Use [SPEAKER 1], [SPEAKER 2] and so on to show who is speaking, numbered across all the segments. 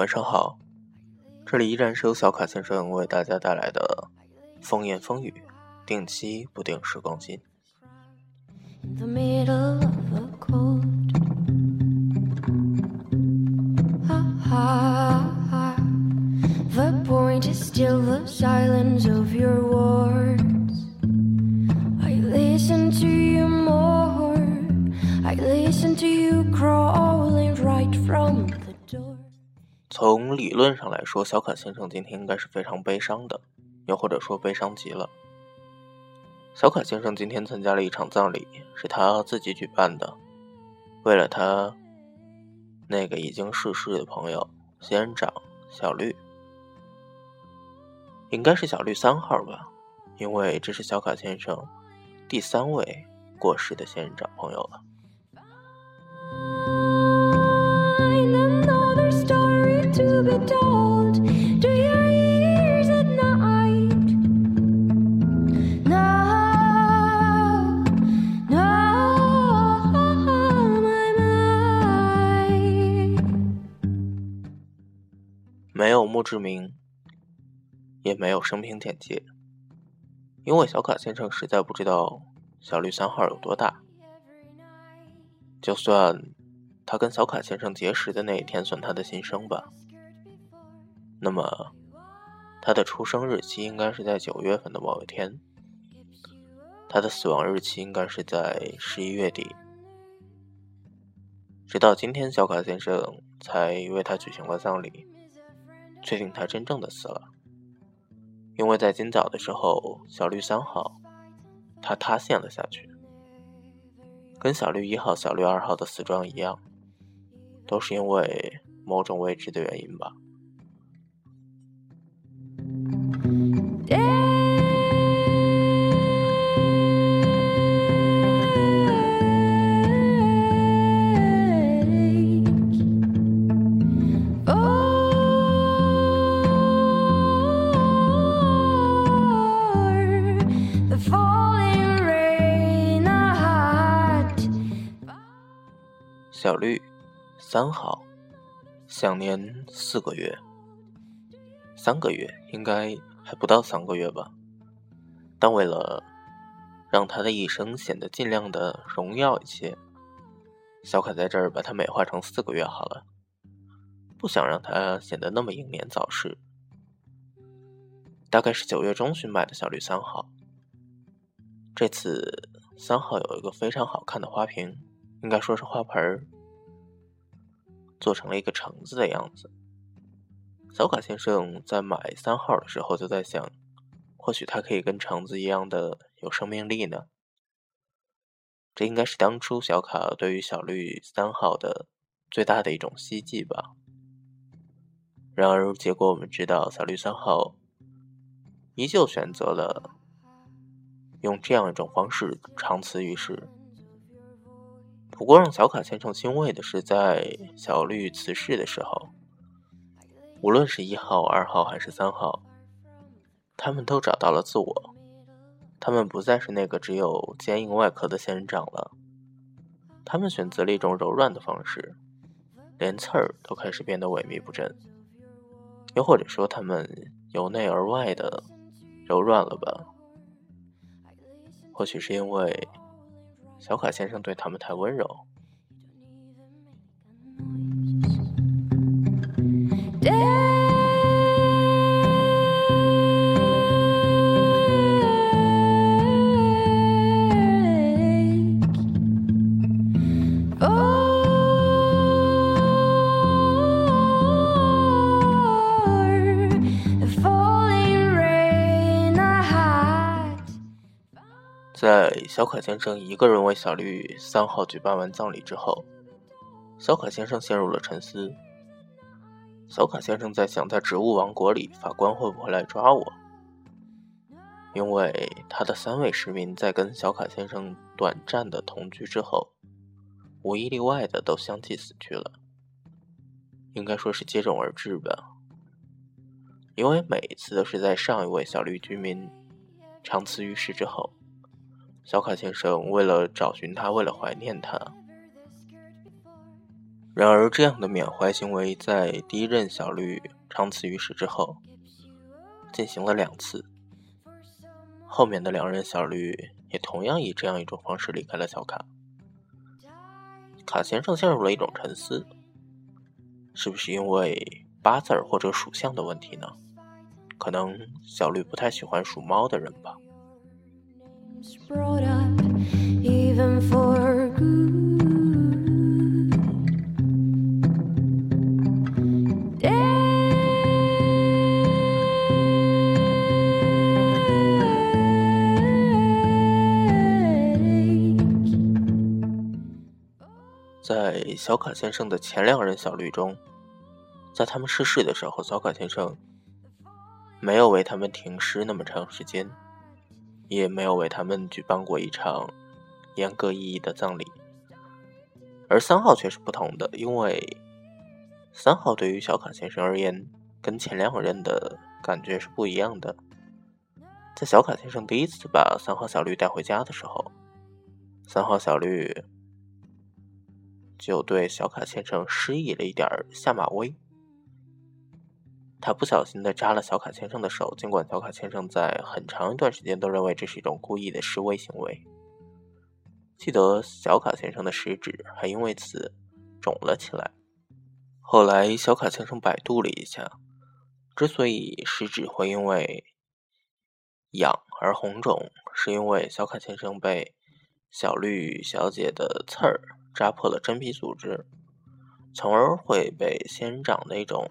[SPEAKER 1] 晚上好，这里依然是由小卡先生为大家带来的风言风语，定期不定时更新。从理论上来说，小卡先生今天应该是非常悲伤的，又或者说悲伤极了。小卡先生今天参加了一场葬礼，是他自己举办的，为了他那个已经逝世的朋友仙人掌小绿，应该是小绿三号吧，因为这是小卡先生第三位过世的仙人掌朋友了。墓志铭，也没有生平简介，因为小卡先生实在不知道小绿三号有多大。就算他跟小卡先生结识的那一天算他的新生吧，那么他的出生日期应该是在九月份的某一天，他的死亡日期应该是在十一月底。直到今天，小卡先生才为他举行了葬礼。确定他真正的死了，因为在今早的时候，小绿三号他塌陷了下去，跟小绿一号、小绿二号的死状一样，都是因为某种未知的原因吧。三号，享年四个月，三个月应该还不到三个月吧。但为了让他的一生显得尽量的荣耀一些，小凯在这儿把它美化成四个月好了，不想让他显得那么英年早逝。大概是九月中旬买的小绿三号，这次三号有一个非常好看的花瓶。应该说是花盆儿，做成了一个橙子的样子。小卡先生在买三号的时候就在想，或许它可以跟橙子一样的有生命力呢。这应该是当初小卡对于小绿三号的最大的一种希冀吧。然而结果我们知道，小绿三号依旧选择了用这样一种方式长辞于世。不过，让小卡先生欣慰的是，在小绿辞世的时候，无论是一号、二号还是三号，他们都找到了自我。他们不再是那个只有坚硬外壳的仙人掌了，他们选择了一种柔软的方式，连刺儿都开始变得萎靡不振。又或者说，他们由内而外的柔软了吧？或许是因为。小卡先生对他们太温柔。在小卡先生一个人为小绿三号举办完葬礼之后，小卡先生陷入了沉思。小卡先生在想，在植物王国里，法官会不会来抓我？因为他的三位市民在跟小卡先生短暂的同居之后，无一例外的都相继死去了，应该说是接踵而至吧。因为每一次都是在上一位小绿居民长辞于世之后。小卡先生为了找寻他，为了怀念他，然而，这样的缅怀行为在第一任小绿长辞于世之后进行了两次。后面的两任小绿也同样以这样一种方式离开了小卡。卡先生陷入了一种沉思：是不是因为八字或者属相的问题呢？可能小绿不太喜欢属猫的人吧。在小卡先生的前两任小绿中，在他们逝世的时候，小卡先生没有为他们停尸那么长时间，也没有为他们举办过一场严格意义的葬礼。而三号却是不同的，因为三号对于小卡先生而言，跟前两任的感觉是不一样的。在小卡先生第一次把三号小绿带回家的时候，三号小绿。就对小卡先生施以了一点下马威，他不小心的扎了小卡先生的手，尽管小卡先生在很长一段时间都认为这是一种故意的示威行为。记得小卡先生的食指还因为此肿了起来。后来小卡先生百度了一下，之所以食指会因为痒而红肿，是因为小卡先生被小绿小姐的刺儿。扎破了真皮组织，从而会被仙人掌那种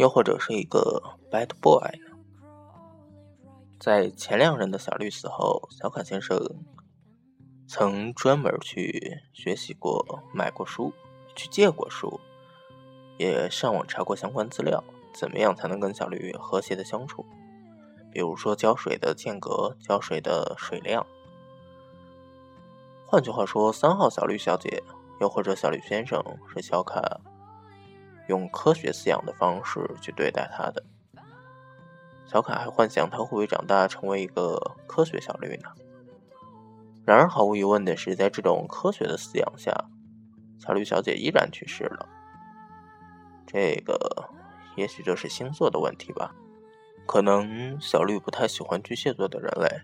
[SPEAKER 1] 又或者是一个 bad boy 呢？在前两任的小绿死后，小卡先生曾专门去学习过、买过书、去借过书，也上网查过相关资料，怎么样才能跟小绿和谐的相处？比如说浇水的间隔、浇水的水量。换句话说，三号小绿小姐，又或者小绿先生，是小卡用科学饲养的方式去对待他的。小卡还幻想他会不会长大成为一个科学小绿呢？然而，毫无疑问的是，在这种科学的饲养下，小绿小姐依然去世了。这个，也许就是星座的问题吧。可能小绿不太喜欢巨蟹座的人类。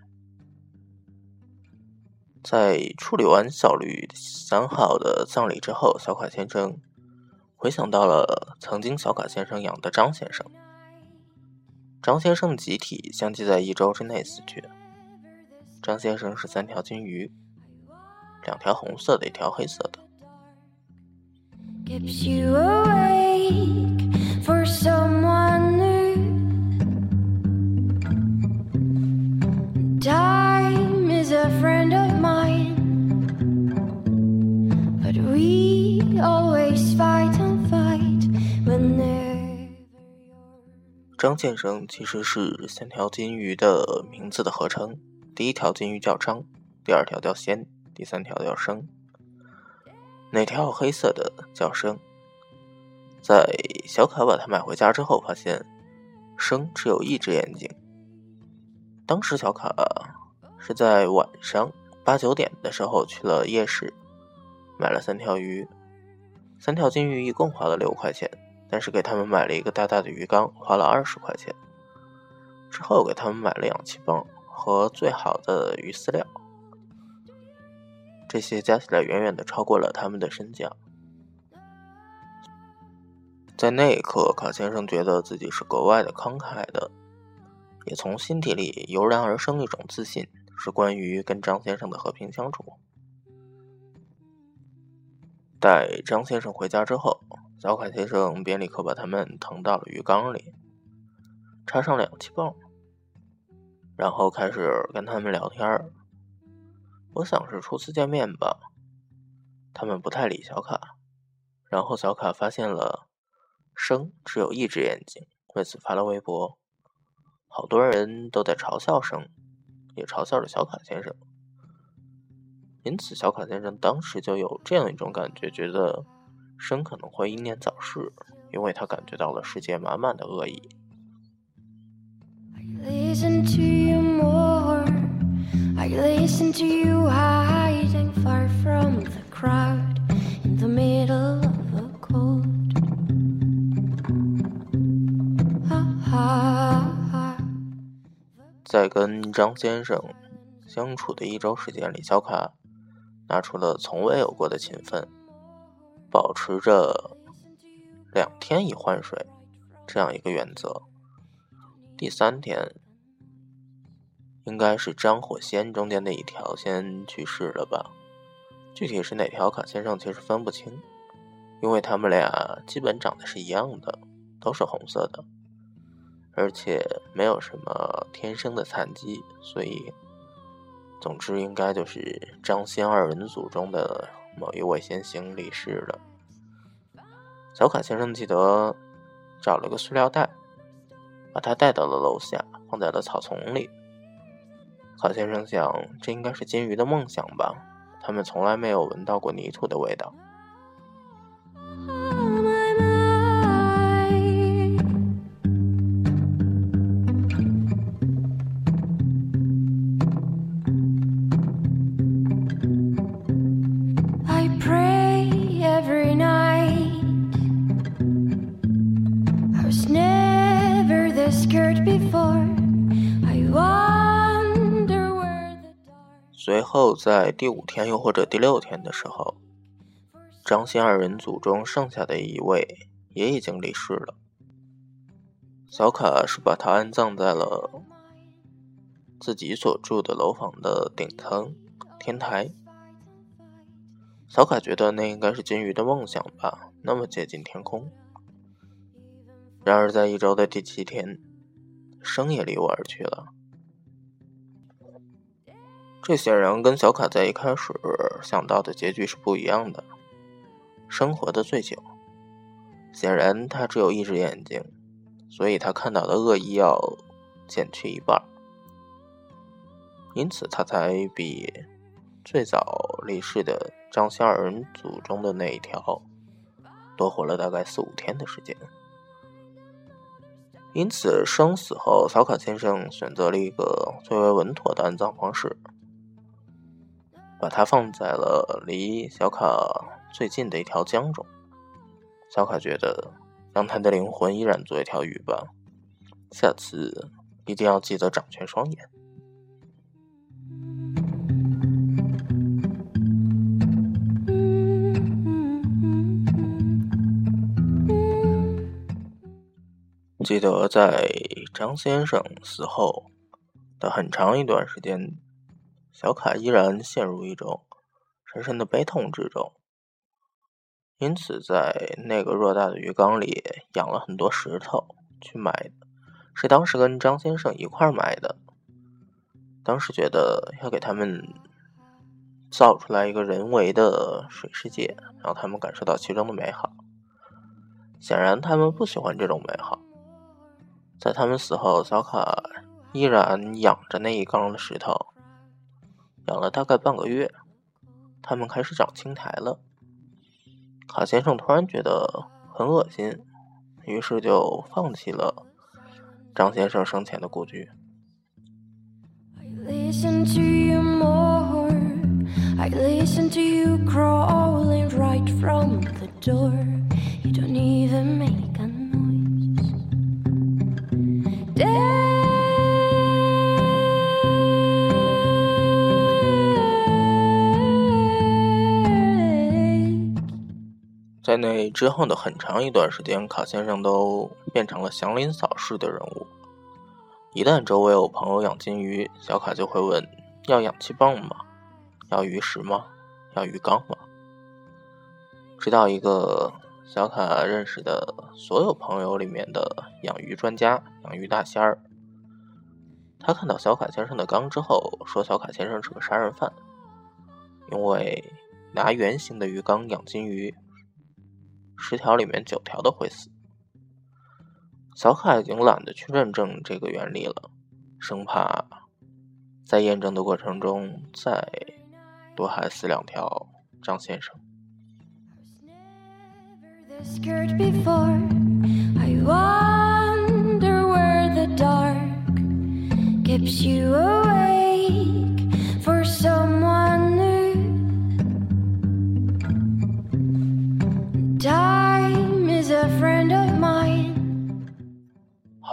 [SPEAKER 1] 在处理完小绿三号的葬礼之后，小卡先生回想到了曾经小卡先生养的张先生。张先生的集体相继在一周之内死去。张先生是三条金鱼，两条红色的，一条黑色的。张先生其实是三条金鱼的名字的合称，第一条金鱼叫张，第二条叫仙，第三条叫生。那条黑色的叫生。在小卡把它买回家之后，发现生只有一只眼睛。当时小卡是在晚上八九点的时候去了夜市，买了三条鱼，三条金鱼一共花了六块钱。但是给他们买了一个大大的鱼缸，花了二十块钱。之后给他们买了氧气泵和最好的鱼饲料，这些加起来远远的超过了他们的身价。在那一刻，卡先生觉得自己是格外的慷慨的，也从心底里油然而生一种自信，是关于跟张先生的和平相处。待张先生回家之后。小卡先生便立刻把他们腾到了鱼缸里，插上氧气泵，然后开始跟他们聊天我想是初次见面吧，他们不太理小卡，然后小卡发现了生只有一只眼睛，为此发了微博，好多人都在嘲笑生，也嘲笑着小卡先生。因此，小卡先生当时就有这样一种感觉，觉得生可能会英年早逝，因为他感觉到了世界满满的恶意。在跟张先生相处的一周时间里，小卡拿出了从未有过的勤奋，保持着两天一换水这样一个原则。第三天应该是张火仙中间的一条先去世了吧？具体是哪条，卡先生其实分不清，因为他们俩基本长得是一样的，都是红色的。而且没有什么天生的残疾，所以，总之应该就是张仙二人组中的某一位先行离世了。小卡先生记得找了个塑料袋，把它带到了楼下，放在了草丛里。卡先生想，这应该是金鱼的梦想吧？他们从来没有闻到过泥土的味道。随后，在第五天又或者第六天的时候，张欣二人组中剩下的一位也已经离世了。小卡是把他安葬在了自己所住的楼房的顶层天台。小卡觉得那应该是金鱼的梦想吧，那么接近天空。然而，在一周的第七天，生也离我而去了。这显然跟小卡在一开始想到的结局是不一样的。生活的最久，显然他只有一只眼睛，所以他看到的恶意要减去一半，因此他才比最早离世的张仙二人组中的那一条多活了大概四五天的时间。因此，生死后，小卡先生选择了一个最为稳妥的安葬方式。把它放在了离小卡最近的一条江中。小卡觉得，让他的灵魂依然做一条鱼吧。下次一定要记得掌全双眼。记得在张先生死后的很长一段时间。小卡依然陷入一种深深的悲痛之中，因此在那个偌大的鱼缸里养了很多石头去买的，是当时跟张先生一块买的。当时觉得要给他们造出来一个人为的水世界，让他们感受到其中的美好。显然，他们不喜欢这种美好。在他们死后，小卡依然养着那一缸的石头。养了大概半个月，它们开始长青苔了。卡先生突然觉得很恶心，于是就放弃了张先生生前的故居。那之后的很长一段时间，卡先生都变成了祥林嫂式的人物。一旦周围有朋友养金鱼，小卡就会问：要氧气泵吗？要鱼食吗？要鱼缸吗？直到一个小卡认识的所有朋友里面的养鱼专家、养鱼大仙儿，他看到小卡先生的缸之后，说小卡先生是个杀人犯，因为拿圆形的鱼缸养金鱼。十条里面九条都会死。小卡已经懒得去认证这个原理了，生怕在验证的过程中再多害死两条张先生。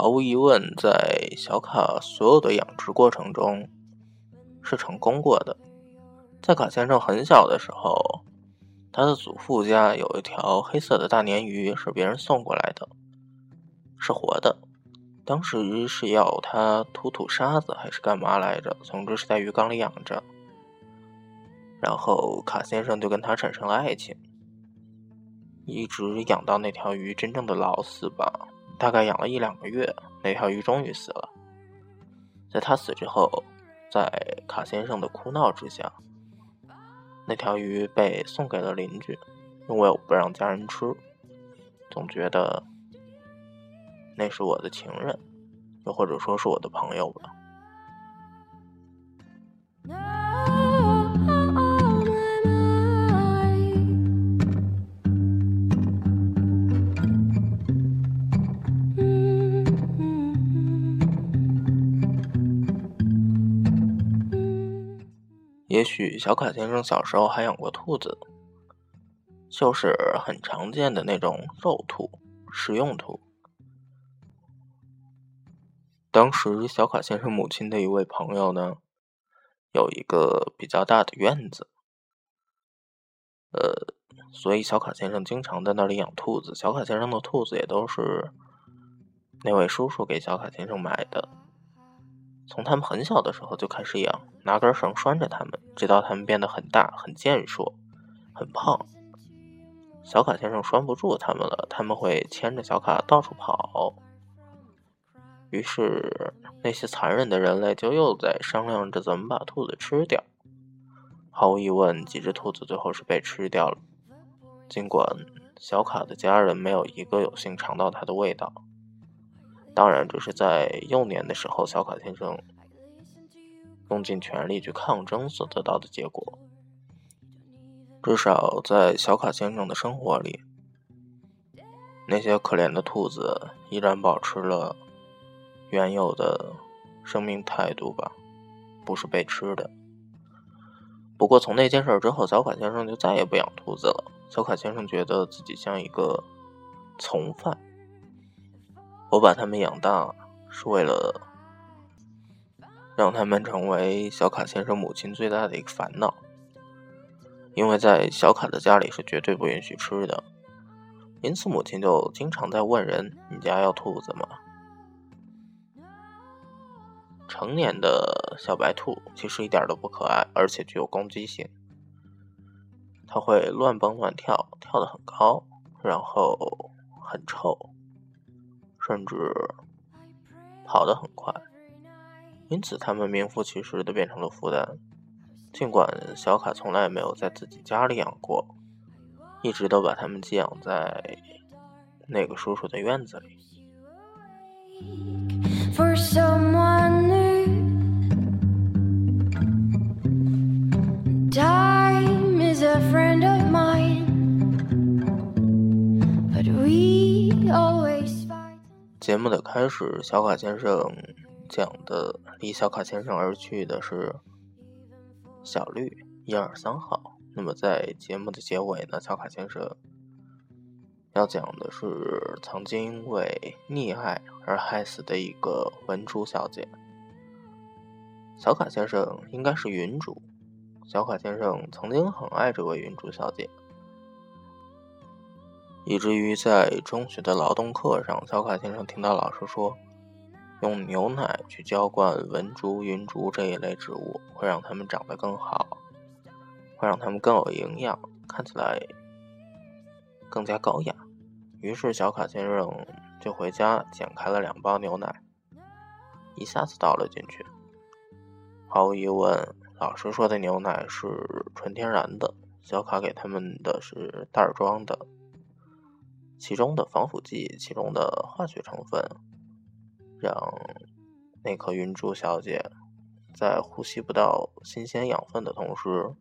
[SPEAKER 1] 毫无疑问，在小卡所有的养殖过程中是成功过的。在卡先生很小的时候，他的祖父家有一条黑色的大鲶鱼，是别人送过来的，是活的。当时是要他吐吐沙子还是干嘛来着？总之是在鱼缸里养着。然后卡先生就跟他产生了爱情，一直养到那条鱼真正的老死吧。大概养了一两个月，那条鱼终于死了。在他死之后，在卡先生的哭闹之下，那条鱼被送给了邻居，因为我不让家人吃，总觉得那是我的情人，又或者说是我的朋友吧。也许小卡先生小时候还养过兔子，就是很常见的那种肉兔、食用兔。当时小卡先生母亲的一位朋友呢，有一个比较大的院子，呃，所以小卡先生经常在那里养兔子。小卡先生的兔子也都是那位叔叔给小卡先生买的。从他们很小的时候就开始养，拿根绳拴着他们，直到他们变得很大、很健硕、很胖。小卡先生拴不住他们了，他们会牵着小卡到处跑。于是那些残忍的人类就又在商量着怎么把兔子吃掉。毫无疑问，几只兔子最后是被吃掉了，尽管小卡的家人没有一个有幸尝到它的味道。当然，这是在幼年的时候，小卡先生用尽全力去抗争所得到的结果。至少在小卡先生的生活里，那些可怜的兔子依然保持了原有的生命态度吧，不是被吃的。不过从那件事之后，小卡先生就再也不养兔子了。小卡先生觉得自己像一个从犯。我把他们养大，是为了让他们成为小卡先生母亲最大的一个烦恼，因为在小卡的家里是绝对不允许吃的，因此母亲就经常在问人：“你家要兔子吗？”成年的小白兔其实一点都不可爱，而且具有攻击性，它会乱蹦乱跳，跳得很高，然后很臭。甚至跑得很快，因此他们名副其实的变成了负担。尽管小卡从来没有在自己家里养过，一直都把他们寄养在那个叔叔的院子里。节目的开始，小卡先生讲的离小卡先生而去的是小绿一二三号。那么在节目的结尾呢，小卡先生要讲的是曾经因为溺爱而害死的一个文竹小姐。小卡先生应该是云竹，小卡先生曾经很爱这位云竹小姐。以至于在中学的劳动课上，小卡先生听到老师说，用牛奶去浇灌文竹、云竹这一类植物，会让它们长得更好，会让它们更有营养，看起来更加高雅。于是，小卡先生就回家剪开了两包牛奶，一下子倒了进去。毫无疑问，老师说的牛奶是纯天然的，小卡给他们的是袋装的。其中的防腐剂、其中的化学成分，让那颗云珠小姐在呼吸不到新鲜养分的同时，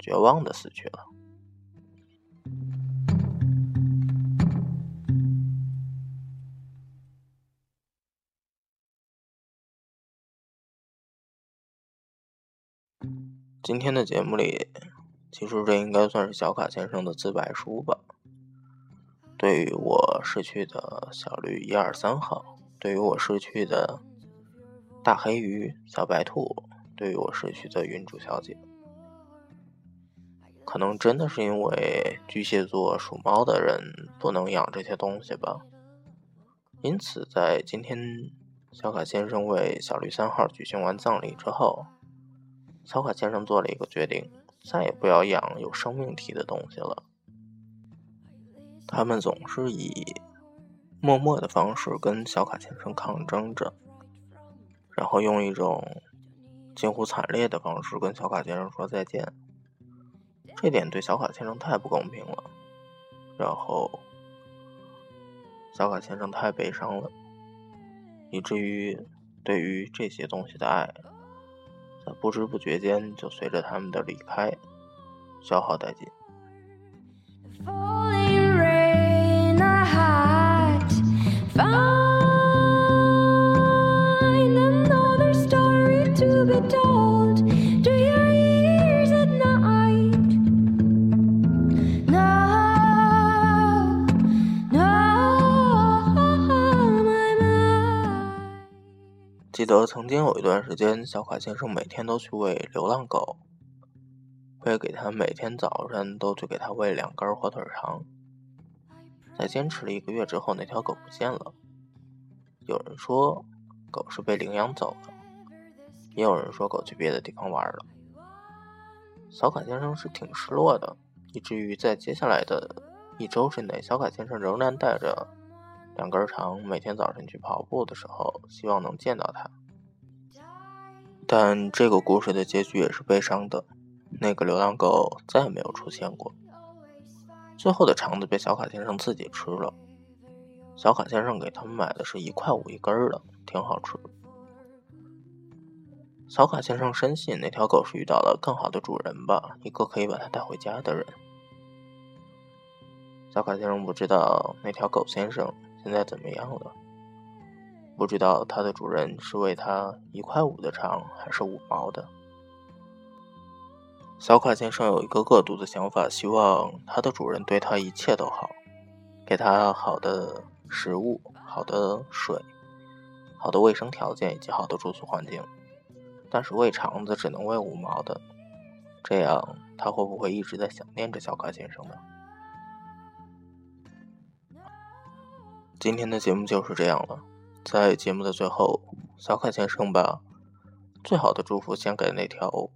[SPEAKER 1] 绝望的死去了。今天的节目里，其实这应该算是小卡先生的自白书吧。对于我失去的小绿一二三号，对于我失去的大黑鱼、小白兔，对于我失去的云珠小姐，可能真的是因为巨蟹座属猫的人不能养这些东西吧。因此，在今天小卡先生为小绿三号举行完葬礼之后。小卡先生做了一个决定，再也不要养有生命体的东西了。他们总是以默默的方式跟小卡先生抗争着，然后用一种近乎惨烈的方式跟小卡先生说再见。这点对小卡先生太不公平了，然后小卡先生太悲伤了，以至于对于这些东西的爱。在不知不觉间，就随着他们的离开消耗殆尽。得曾经有一段时间，小卡先生每天都去喂流浪狗，会给他每天早晨都去给他喂两根火腿肠。在坚持了一个月之后，那条狗不见了。有人说狗是被领养走了，也有人说狗去别的地方玩了。小卡先生是挺失落的，以至于在接下来的一周之内，小卡先生仍然带着。两根肠，每天早晨去跑步的时候，希望能见到它。但这个故事的结局也是悲伤的，那个流浪狗再也没有出现过。最后的肠子被小卡先生自己吃了。小卡先生给他们买的是一块五一根的，挺好吃。小卡先生深信那条狗是遇到了更好的主人吧，一个可以把它带回家的人。小卡先生不知道那条狗先生。现在怎么样了？不知道它的主人是喂它一块五的肠，还是五毛的。小卡先生有一个恶毒的想法，希望它的主人对它一切都好，给它好的食物、好的水、好的卫生条件以及好的住宿环境。但是喂肠子只能喂五毛的，这样它会不会一直在想念着小卡先生呢？今天的节目就是这样了，在节目的最后，小卡先生把最好的祝福献给那条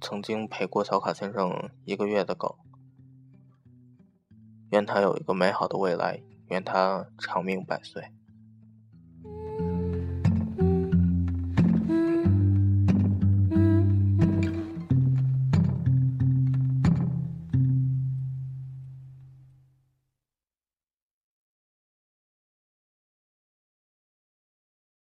[SPEAKER 1] 曾经陪过小卡先生一个月的狗，愿他有一个美好的未来，愿他长命百岁。